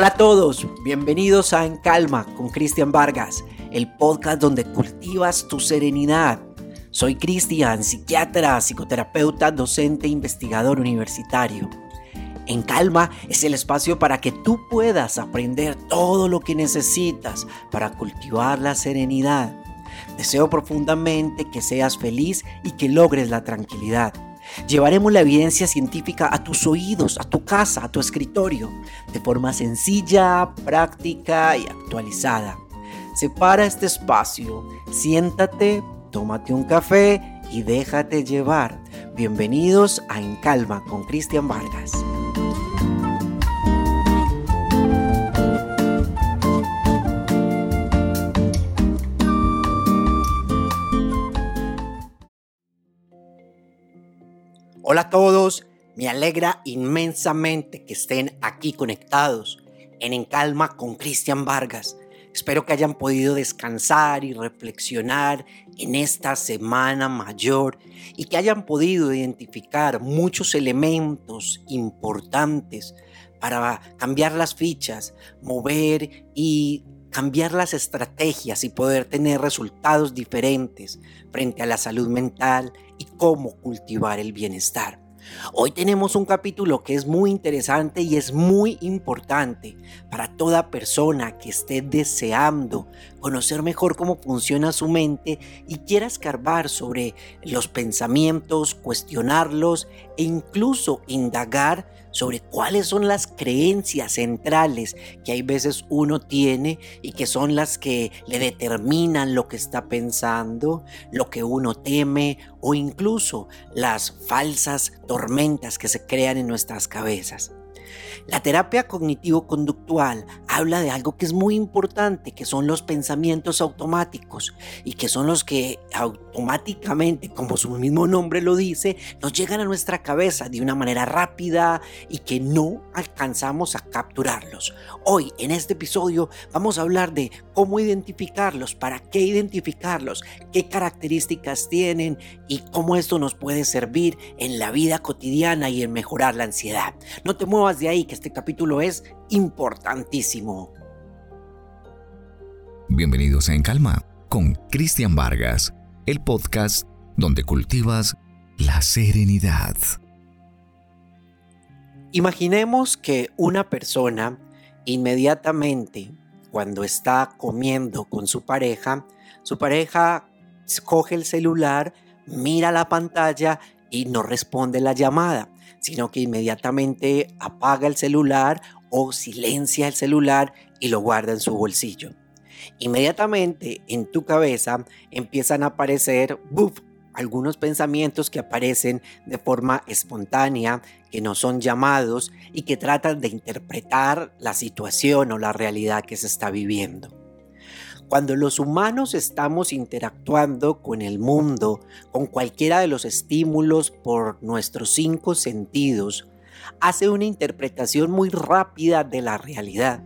Hola a todos, bienvenidos a En Calma con Cristian Vargas, el podcast donde cultivas tu serenidad. Soy Cristian, psiquiatra, psicoterapeuta, docente e investigador universitario. En Calma es el espacio para que tú puedas aprender todo lo que necesitas para cultivar la serenidad. Deseo profundamente que seas feliz y que logres la tranquilidad. Llevaremos la evidencia científica a tus oídos, a tu casa, a tu escritorio, de forma sencilla, práctica y actualizada. Separa este espacio, siéntate, tómate un café y déjate llevar. Bienvenidos a En Calma con Cristian Vargas. Hola a todos, me alegra inmensamente que estén aquí conectados en En Calma con Cristian Vargas. Espero que hayan podido descansar y reflexionar en esta semana mayor y que hayan podido identificar muchos elementos importantes para cambiar las fichas, mover y cambiar las estrategias y poder tener resultados diferentes frente a la salud mental y cómo cultivar el bienestar. Hoy tenemos un capítulo que es muy interesante y es muy importante para toda persona que esté deseando conocer mejor cómo funciona su mente y quiera escarbar sobre los pensamientos, cuestionarlos e incluso indagar sobre cuáles son las creencias centrales que hay veces uno tiene y que son las que le determinan lo que está pensando, lo que uno teme o incluso las falsas tormentas que se crean en nuestras cabezas. La terapia cognitivo-conductual habla de algo que es muy importante, que son los pensamientos automáticos y que son los que automáticamente, como su mismo nombre lo dice, nos llegan a nuestra cabeza de una manera rápida y que no alcanzamos a capturarlos. Hoy en este episodio vamos a hablar de cómo identificarlos, para qué identificarlos, qué características tienen y cómo esto nos puede servir en la vida cotidiana y en mejorar la ansiedad. No te muevas de ahí que este capítulo es importantísimo. Bienvenidos a En Calma con Cristian Vargas, el podcast donde cultivas la serenidad. Imaginemos que una persona inmediatamente cuando está comiendo con su pareja, su pareja coge el celular, mira la pantalla y no responde la llamada sino que inmediatamente apaga el celular o silencia el celular y lo guarda en su bolsillo. Inmediatamente en tu cabeza empiezan a aparecer algunos pensamientos que aparecen de forma espontánea, que no son llamados y que tratan de interpretar la situación o la realidad que se está viviendo. Cuando los humanos estamos interactuando con el mundo, con cualquiera de los estímulos por nuestros cinco sentidos, hace una interpretación muy rápida de la realidad.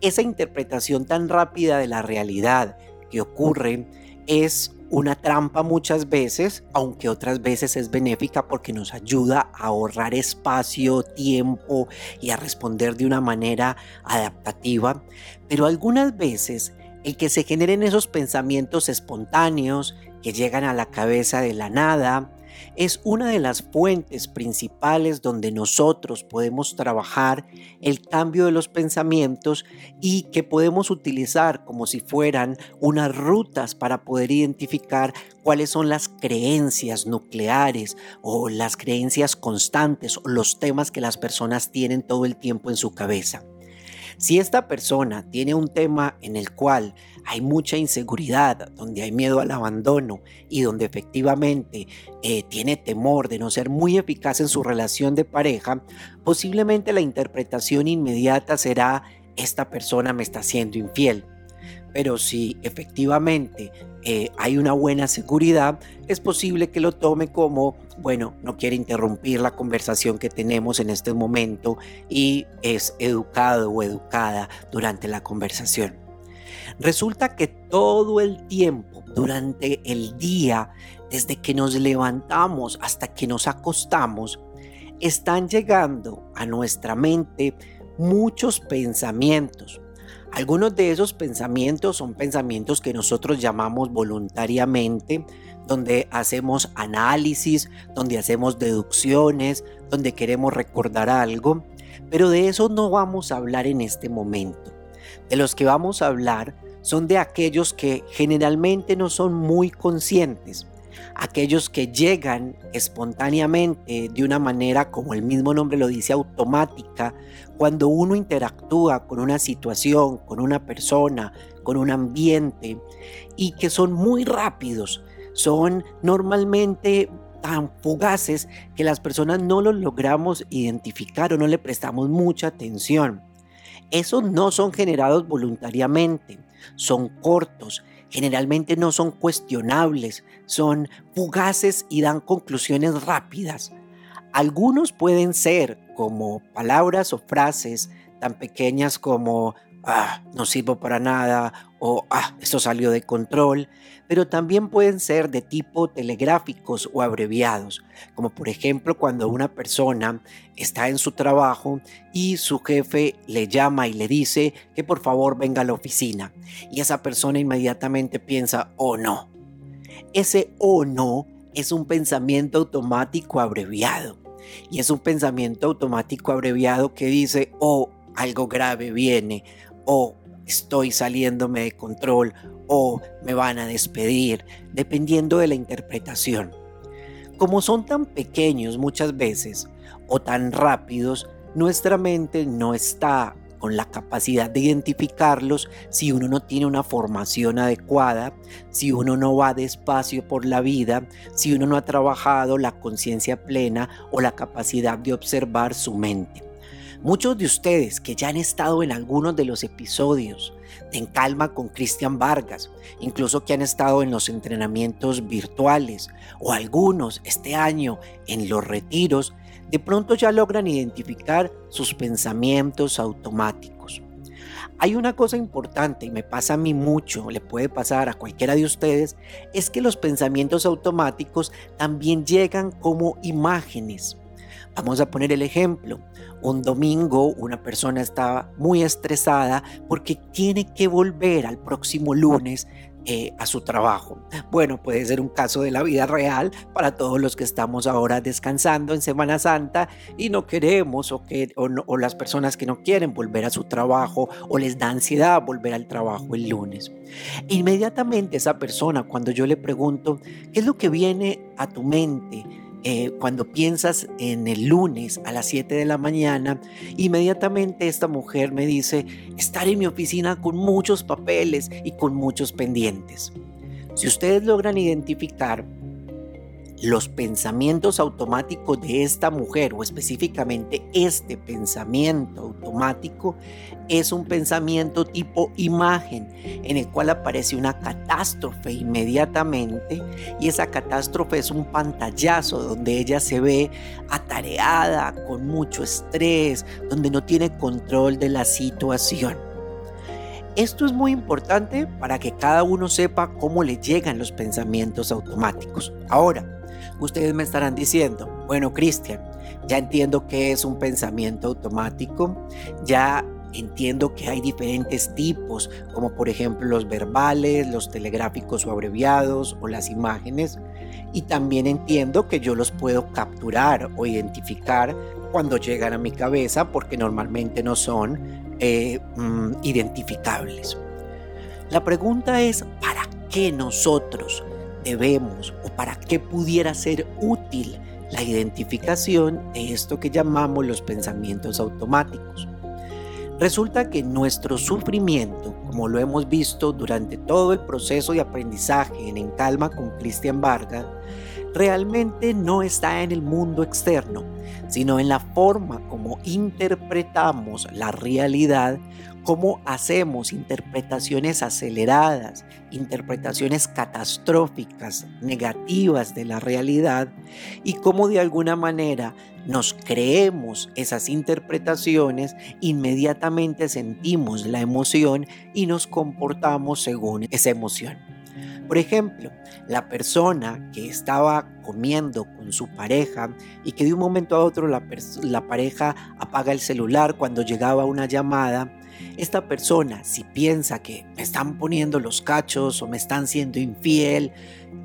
Esa interpretación tan rápida de la realidad que ocurre es una trampa muchas veces, aunque otras veces es benéfica porque nos ayuda a ahorrar espacio, tiempo y a responder de una manera adaptativa. Pero algunas veces el que se generen esos pensamientos espontáneos que llegan a la cabeza de la nada, es una de las fuentes principales donde nosotros podemos trabajar el cambio de los pensamientos y que podemos utilizar como si fueran unas rutas para poder identificar cuáles son las creencias nucleares o las creencias constantes o los temas que las personas tienen todo el tiempo en su cabeza. Si esta persona tiene un tema en el cual hay mucha inseguridad, donde hay miedo al abandono y donde efectivamente eh, tiene temor de no ser muy eficaz en su relación de pareja, posiblemente la interpretación inmediata será esta persona me está siendo infiel. Pero si efectivamente eh, hay una buena seguridad, es posible que lo tome como, bueno, no quiere interrumpir la conversación que tenemos en este momento y es educado o educada durante la conversación. Resulta que todo el tiempo, durante el día, desde que nos levantamos hasta que nos acostamos, están llegando a nuestra mente muchos pensamientos. Algunos de esos pensamientos son pensamientos que nosotros llamamos voluntariamente, donde hacemos análisis, donde hacemos deducciones, donde queremos recordar algo, pero de eso no vamos a hablar en este momento. De los que vamos a hablar son de aquellos que generalmente no son muy conscientes, aquellos que llegan espontáneamente de una manera, como el mismo nombre lo dice, automática, cuando uno interactúa con una situación, con una persona, con un ambiente, y que son muy rápidos, son normalmente tan fugaces que las personas no los logramos identificar o no le prestamos mucha atención. Esos no son generados voluntariamente, son cortos, generalmente no son cuestionables, son fugaces y dan conclusiones rápidas. Algunos pueden ser como palabras o frases tan pequeñas como ah, no sirvo para nada o ah, esto salió de control, pero también pueden ser de tipo telegráficos o abreviados, como por ejemplo cuando una persona está en su trabajo y su jefe le llama y le dice que por favor venga a la oficina y esa persona inmediatamente piensa, oh no. Ese oh no es un pensamiento automático abreviado y es un pensamiento automático abreviado que dice, oh, algo grave viene, o estoy saliéndome de control, o me van a despedir, dependiendo de la interpretación. Como son tan pequeños muchas veces o tan rápidos, nuestra mente no está con la capacidad de identificarlos si uno no tiene una formación adecuada, si uno no va despacio por la vida, si uno no ha trabajado la conciencia plena o la capacidad de observar su mente. Muchos de ustedes que ya han estado en algunos de los episodios En Calma con Cristian Vargas, incluso que han estado en los entrenamientos virtuales o algunos este año en los retiros, de pronto ya logran identificar sus pensamientos automáticos. Hay una cosa importante y me pasa a mí mucho, le puede pasar a cualquiera de ustedes, es que los pensamientos automáticos también llegan como imágenes. Vamos a poner el ejemplo. Un domingo una persona está muy estresada porque tiene que volver al próximo lunes eh, a su trabajo. Bueno, puede ser un caso de la vida real para todos los que estamos ahora descansando en Semana Santa y no queremos o, que, o las personas que no quieren volver a su trabajo o les da ansiedad volver al trabajo el lunes. Inmediatamente esa persona, cuando yo le pregunto, ¿qué es lo que viene a tu mente? Eh, cuando piensas en el lunes a las 7 de la mañana, inmediatamente esta mujer me dice, estar en mi oficina con muchos papeles y con muchos pendientes. Si ustedes logran identificar los pensamientos automáticos de esta mujer o específicamente este pensamiento automático es un pensamiento tipo imagen en el cual aparece una catástrofe inmediatamente y esa catástrofe es un pantallazo donde ella se ve atareada con mucho estrés, donde no tiene control de la situación. Esto es muy importante para que cada uno sepa cómo le llegan los pensamientos automáticos. Ahora, Ustedes me estarán diciendo, bueno, Cristian, ya entiendo que es un pensamiento automático, ya entiendo que hay diferentes tipos, como por ejemplo los verbales, los telegráficos o abreviados o las imágenes, y también entiendo que yo los puedo capturar o identificar cuando llegan a mi cabeza porque normalmente no son eh, mm, identificables. La pregunta es, ¿para qué nosotros debemos o para qué pudiera ser útil la identificación de esto que llamamos los pensamientos automáticos. Resulta que nuestro sufrimiento, como lo hemos visto durante todo el proceso de aprendizaje en En Calma con Cristian Vargas, realmente no está en el mundo externo, sino en la forma como interpretamos la realidad cómo hacemos interpretaciones aceleradas, interpretaciones catastróficas, negativas de la realidad y cómo de alguna manera nos creemos esas interpretaciones, inmediatamente sentimos la emoción y nos comportamos según esa emoción. Por ejemplo, la persona que estaba comiendo con su pareja y que de un momento a otro la, pareja apaga el celular cuando llegaba una llamada, esta persona, si piensa que me están poniendo los cachos o me están siendo infiel,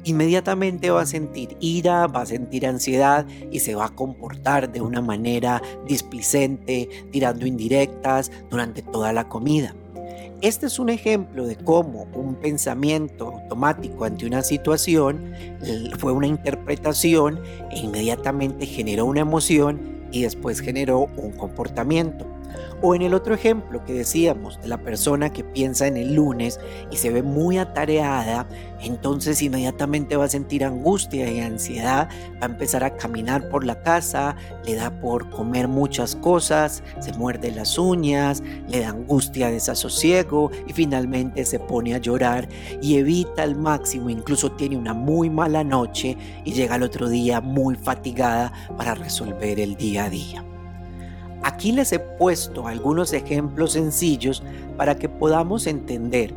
inmediatamente va a sentir ira, va a sentir ansiedad y se va a comportar de una manera displicente, tirando indirectas durante toda la comida. Este es un ejemplo de cómo un pensamiento automático ante una situación fue una interpretación e inmediatamente generó una emoción y después generó un comportamiento. O en el otro ejemplo que decíamos de la persona que piensa en el lunes y se ve muy atareada, entonces inmediatamente va a sentir angustia y ansiedad, va a empezar a caminar por la casa, le da por comer muchas cosas, se muerde las uñas, le da angustia, desasosiego y finalmente se pone a llorar y evita al máximo, incluso tiene una muy mala noche y llega al otro día muy fatigada para resolver el día a día. Aquí les he puesto algunos ejemplos sencillos para que podamos entender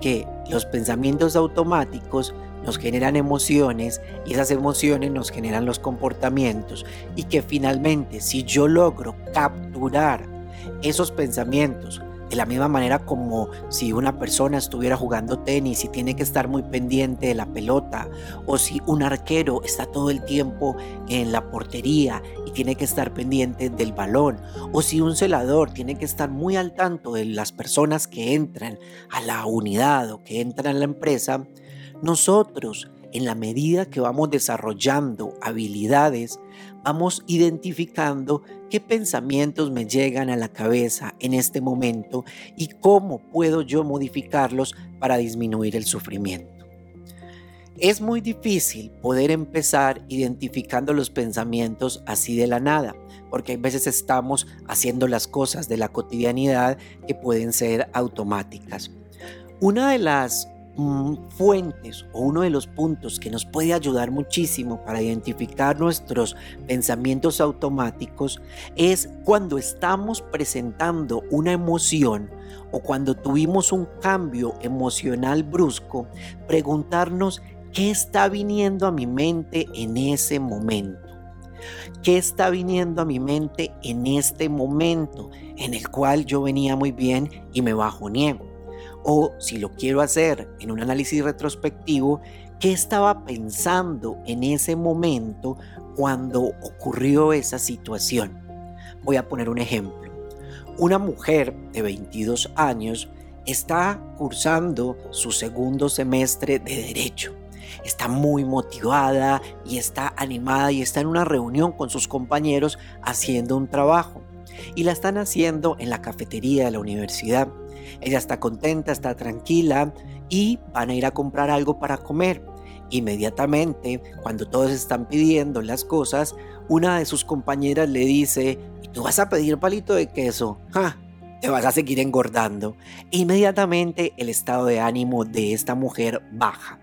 que los pensamientos automáticos nos generan emociones y esas emociones nos generan los comportamientos y que finalmente si yo logro capturar esos pensamientos de la misma manera como si una persona estuviera jugando tenis y tiene que estar muy pendiente de la pelota, o si un arquero está todo el tiempo en la portería y tiene que estar pendiente del balón, o si un celador tiene que estar muy al tanto de las personas que entran a la unidad o que entran a la empresa, nosotros en la medida que vamos desarrollando habilidades, vamos identificando qué pensamientos me llegan a la cabeza en este momento y cómo puedo yo modificarlos para disminuir el sufrimiento. Es muy difícil poder empezar identificando los pensamientos así de la nada, porque a veces estamos haciendo las cosas de la cotidianidad que pueden ser automáticas. Una de las fuentes o uno de los puntos que nos puede ayudar muchísimo para identificar nuestros pensamientos automáticos es cuando estamos presentando una emoción o cuando tuvimos un cambio emocional brusco, preguntarnos qué está viniendo a mi mente en ese momento. ¿Qué está viniendo a mi mente en este momento en el cual yo venía muy bien y me bajoneé? O si lo quiero hacer en un análisis retrospectivo, ¿qué estaba pensando en ese momento cuando ocurrió esa situación? Voy a poner un ejemplo. Una mujer de 22 años está cursando su segundo semestre de derecho. Está muy motivada y está animada y está en una reunión con sus compañeros haciendo un trabajo. Y la están haciendo en la cafetería de la universidad. Ella está contenta, está tranquila y van a ir a comprar algo para comer. Inmediatamente, cuando todos están pidiendo las cosas, una de sus compañeras le dice, ¿y tú vas a pedir palito de queso? Te vas a seguir engordando. Inmediatamente el estado de ánimo de esta mujer baja.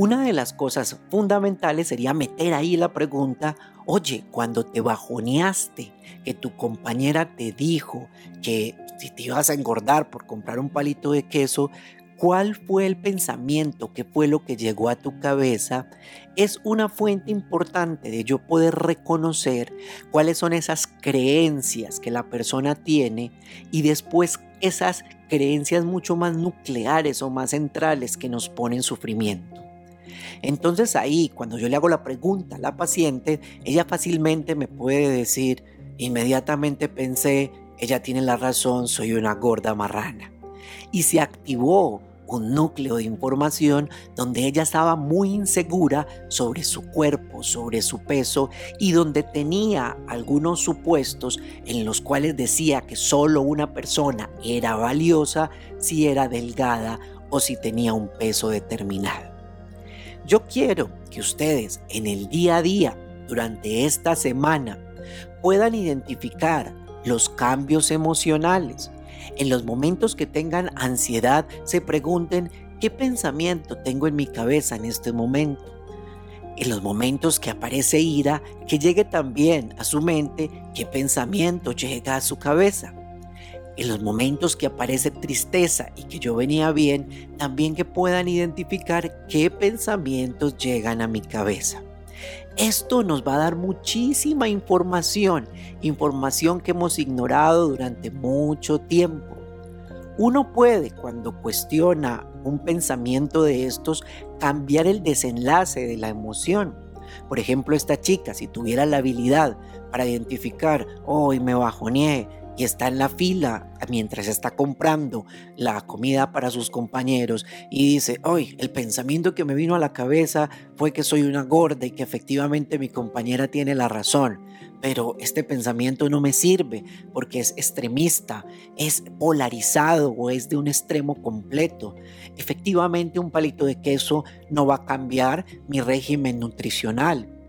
Una de las cosas fundamentales sería meter ahí la pregunta, oye, cuando te bajoneaste, que tu compañera te dijo que si te ibas a engordar por comprar un palito de queso, cuál fue el pensamiento, qué fue lo que llegó a tu cabeza, es una fuente importante de yo poder reconocer cuáles son esas creencias que la persona tiene y después esas creencias mucho más nucleares o más centrales que nos ponen sufrimiento. Entonces ahí, cuando yo le hago la pregunta a la paciente, ella fácilmente me puede decir, inmediatamente pensé, ella tiene la razón, soy una gorda marrana. Y se activó un núcleo de información donde ella estaba muy insegura sobre su cuerpo, sobre su peso y donde tenía algunos supuestos en los cuales decía que solo una persona era valiosa si era delgada o si tenía un peso determinado. Yo quiero que ustedes en el día a día, durante esta semana, puedan identificar los cambios emocionales. En los momentos que tengan ansiedad, se pregunten qué pensamiento tengo en mi cabeza en este momento. En los momentos que aparece ira, que llegue también a su mente qué pensamiento llega a su cabeza. En los momentos que aparece tristeza y que yo venía bien, también que puedan identificar qué pensamientos llegan a mi cabeza. Esto nos va a dar muchísima información, información que hemos ignorado durante mucho tiempo. Uno puede, cuando cuestiona un pensamiento de estos, cambiar el desenlace de la emoción. Por ejemplo, esta chica, si tuviera la habilidad para identificar, hoy me bajoneé, y está en la fila mientras está comprando la comida para sus compañeros y dice, hoy el pensamiento que me vino a la cabeza fue que soy una gorda y que efectivamente mi compañera tiene la razón. Pero este pensamiento no me sirve porque es extremista, es polarizado o es de un extremo completo. Efectivamente un palito de queso no va a cambiar mi régimen nutricional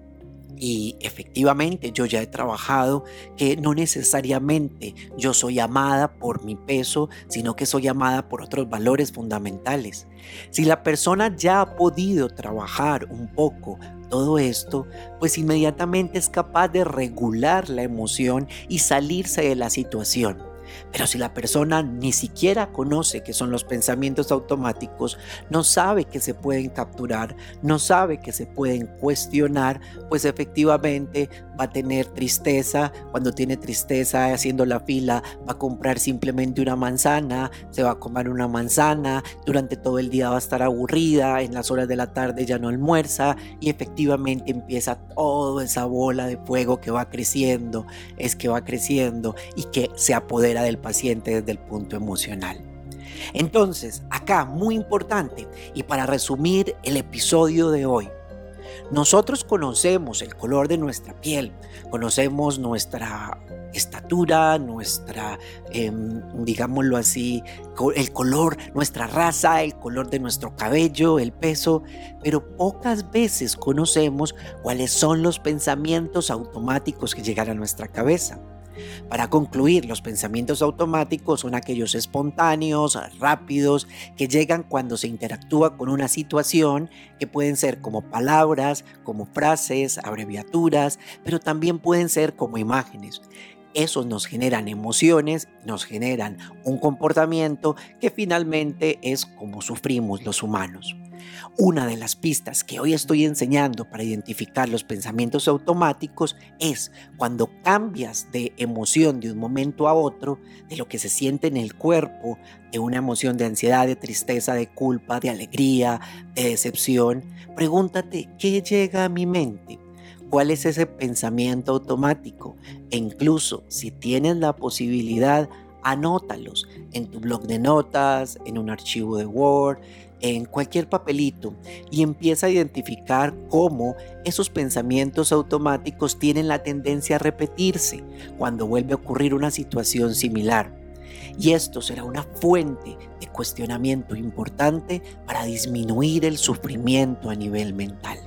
y efectivamente yo ya he trabajado que no necesariamente yo soy amada por mi peso, sino que soy amada por otros valores fundamentales. Si la persona ya ha podido trabajar un poco todo esto, pues inmediatamente es capaz de regular la emoción y salirse de la situación. Pero si la persona ni siquiera conoce qué son los pensamientos automáticos, no sabe que se pueden capturar, no sabe que se pueden cuestionar, pues efectivamente va a tener tristeza. Cuando tiene tristeza haciendo la fila, va a comprar simplemente una manzana, se va a comer una manzana, durante todo el día va a estar aburrida, en las horas de la tarde ya no almuerza y efectivamente empieza toda esa bola de fuego que va creciendo, es que va creciendo y que se apodera del paciente desde el punto emocional. Entonces, acá, muy importante, y para resumir el episodio de hoy, nosotros conocemos el color de nuestra piel, conocemos nuestra estatura, nuestra, em, digámoslo así, el color, nuestra raza, el color de nuestro cabello, el peso, pero pocas veces conocemos cuáles son los pensamientos automáticos que llegan a nuestra cabeza. Para concluir, los pensamientos automáticos son aquellos espontáneos, rápidos, que llegan cuando se interactúa con una situación, que pueden ser como palabras, como frases, abreviaturas, pero también pueden ser como imágenes. Esos nos generan emociones, nos generan un comportamiento que finalmente es como sufrimos los humanos. Una de las pistas que hoy estoy enseñando para identificar los pensamientos automáticos es cuando cambias de emoción de un momento a otro, de lo que se siente en el cuerpo, de una emoción de ansiedad, de tristeza, de culpa, de alegría, de decepción, pregúntate, ¿qué llega a mi mente? ¿Cuál es ese pensamiento automático? E incluso si tienes la posibilidad, anótalos en tu blog de notas, en un archivo de Word, en cualquier papelito y empieza a identificar cómo esos pensamientos automáticos tienen la tendencia a repetirse cuando vuelve a ocurrir una situación similar. Y esto será una fuente de cuestionamiento importante para disminuir el sufrimiento a nivel mental.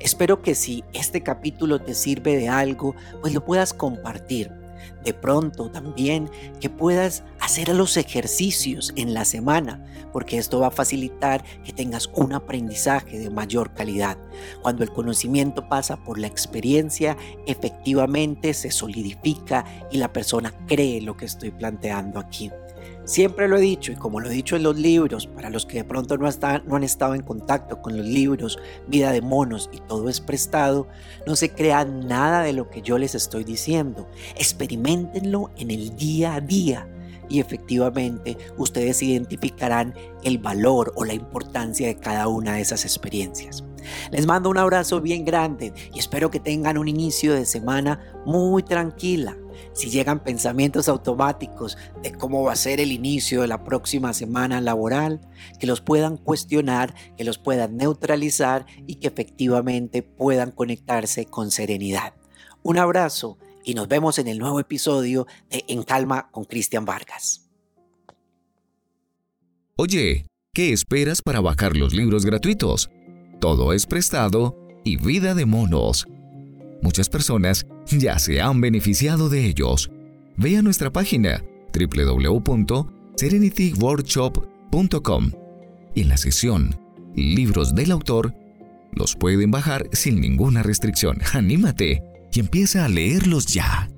Espero que si este capítulo te sirve de algo, pues lo puedas compartir de pronto también que puedas hacer los ejercicios en la semana, porque esto va a facilitar que tengas un aprendizaje de mayor calidad. Cuando el conocimiento pasa por la experiencia, efectivamente se solidifica y la persona cree lo que estoy planteando aquí. Siempre lo he dicho y como lo he dicho en los libros, para los que de pronto no, no han estado en contacto con los libros Vida de Monos y todo es prestado, no se crean nada de lo que yo les estoy diciendo. Experimentenlo en el día a día y efectivamente ustedes identificarán el valor o la importancia de cada una de esas experiencias. Les mando un abrazo bien grande y espero que tengan un inicio de semana muy tranquila si llegan pensamientos automáticos de cómo va a ser el inicio de la próxima semana laboral, que los puedan cuestionar, que los puedan neutralizar y que efectivamente puedan conectarse con serenidad. Un abrazo y nos vemos en el nuevo episodio de En Calma con Cristian Vargas. Oye, ¿qué esperas para bajar los libros gratuitos? Todo es prestado y vida de monos Muchas personas ya se han beneficiado de ellos. Ve a nuestra página www.serenityworkshop.com en la sesión Libros del autor los pueden bajar sin ninguna restricción. Anímate y empieza a leerlos ya.